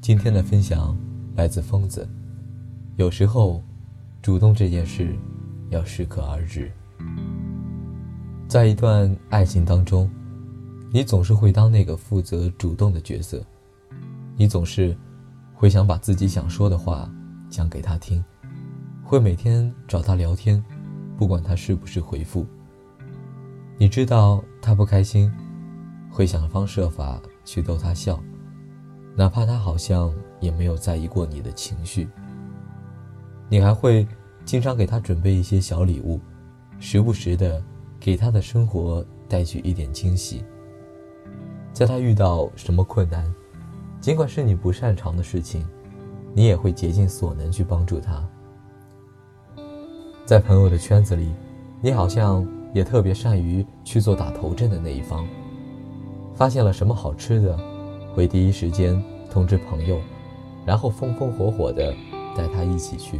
今天的分享来自疯子。有时候，主动这件事要适可而止。在一段爱情当中，你总是会当那个负责主动的角色，你总是会想把自己想说的话讲给他听，会每天找他聊天，不管他是不是回复。你知道他不开心，会想方设法去逗他笑。哪怕他好像也没有在意过你的情绪，你还会经常给他准备一些小礼物，时不时的给他的生活带去一点惊喜。在他遇到什么困难，尽管是你不擅长的事情，你也会竭尽所能去帮助他。在朋友的圈子里，你好像也特别善于去做打头阵的那一方，发现了什么好吃的。会第一时间通知朋友，然后风风火火的带他一起去。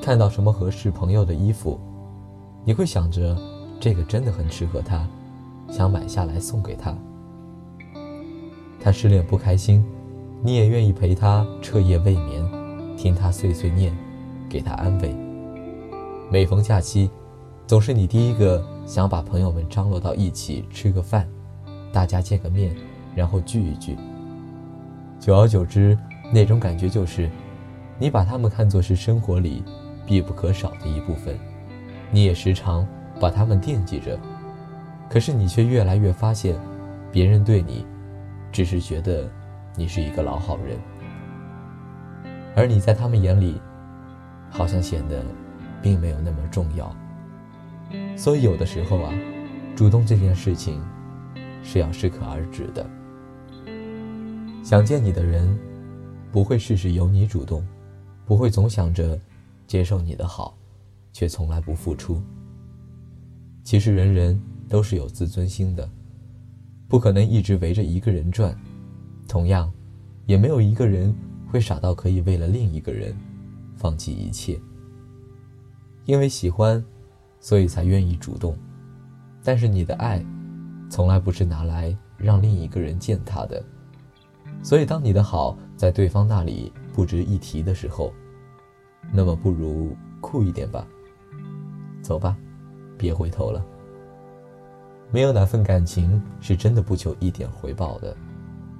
看到什么合适朋友的衣服，你会想着这个真的很适合他，想买下来送给他。他失恋不开心，你也愿意陪他彻夜未眠，听他碎碎念，给他安慰。每逢假期，总是你第一个想把朋友们张罗到一起吃个饭，大家见个面。然后聚一聚。久而久之，那种感觉就是，你把他们看作是生活里必不可少的一部分，你也时常把他们惦记着。可是你却越来越发现，别人对你，只是觉得你是一个老好人，而你在他们眼里，好像显得并没有那么重要。所以有的时候啊，主动这件事情，是要适可而止的。想见你的人，不会事事由你主动，不会总想着接受你的好，却从来不付出。其实人人都是有自尊心的，不可能一直围着一个人转，同样，也没有一个人会傻到可以为了另一个人放弃一切。因为喜欢，所以才愿意主动，但是你的爱，从来不是拿来让另一个人践踏的。所以，当你的好在对方那里不值一提的时候，那么不如酷一点吧。走吧，别回头了。没有哪份感情是真的不求一点回报的，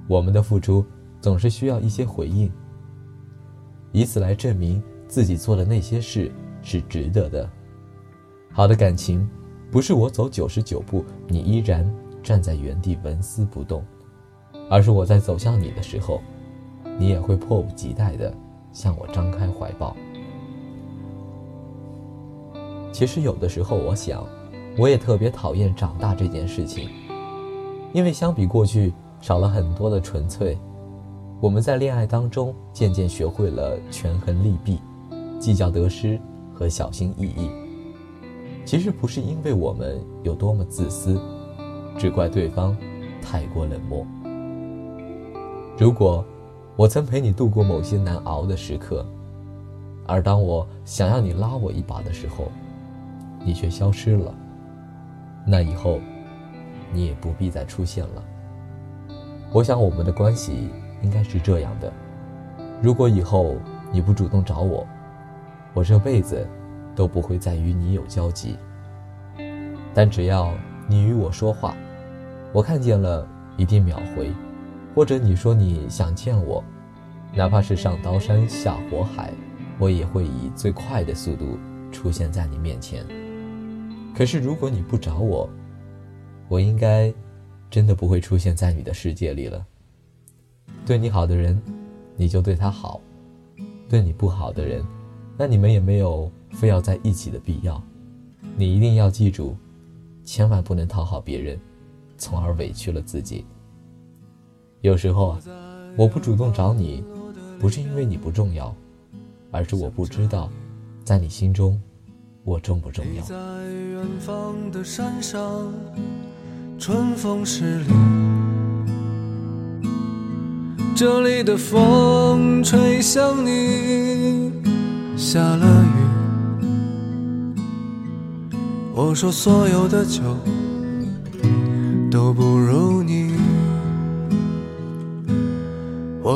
我们的付出总是需要一些回应，以此来证明自己做的那些事是值得的。好的感情，不是我走九十九步，你依然站在原地纹丝不动。而是我在走向你的时候，你也会迫不及待的向我张开怀抱。其实有的时候，我想，我也特别讨厌长大这件事情，因为相比过去，少了很多的纯粹。我们在恋爱当中渐渐学会了权衡利弊，计较得失和小心翼翼。其实不是因为我们有多么自私，只怪对方太过冷漠。如果我曾陪你度过某些难熬的时刻，而当我想要你拉我一把的时候，你却消失了，那以后你也不必再出现了。我想我们的关系应该是这样的：如果以后你不主动找我，我这辈子都不会再与你有交集。但只要你与我说话，我看见了一定秒回。或者你说你想见我，哪怕是上刀山下火海，我也会以最快的速度出现在你面前。可是如果你不找我，我应该真的不会出现在你的世界里了。对你好的人，你就对他好；对你不好的人，那你们也没有非要在一起的必要。你一定要记住，千万不能讨好别人，从而委屈了自己。有时候啊，我不主动找你，不是因为你不重要，而是我不知道，在你心中，我重不重要。在远方的山上，春风十里，这里的风吹向你，下了雨。我说所有的酒都不如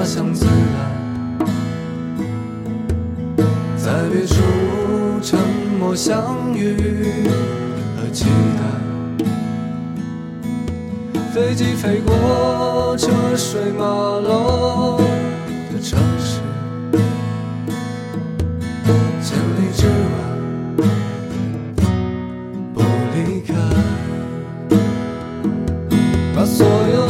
花香自然，在别处沉默相遇和期待。飞机飞过车水马龙的城市，千里之外不离开，把所有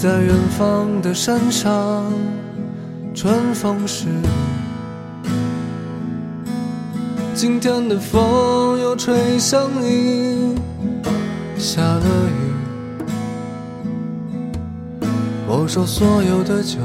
在远方的山上，春风时，今天的风又吹向你，下了雨。我说所有的酒。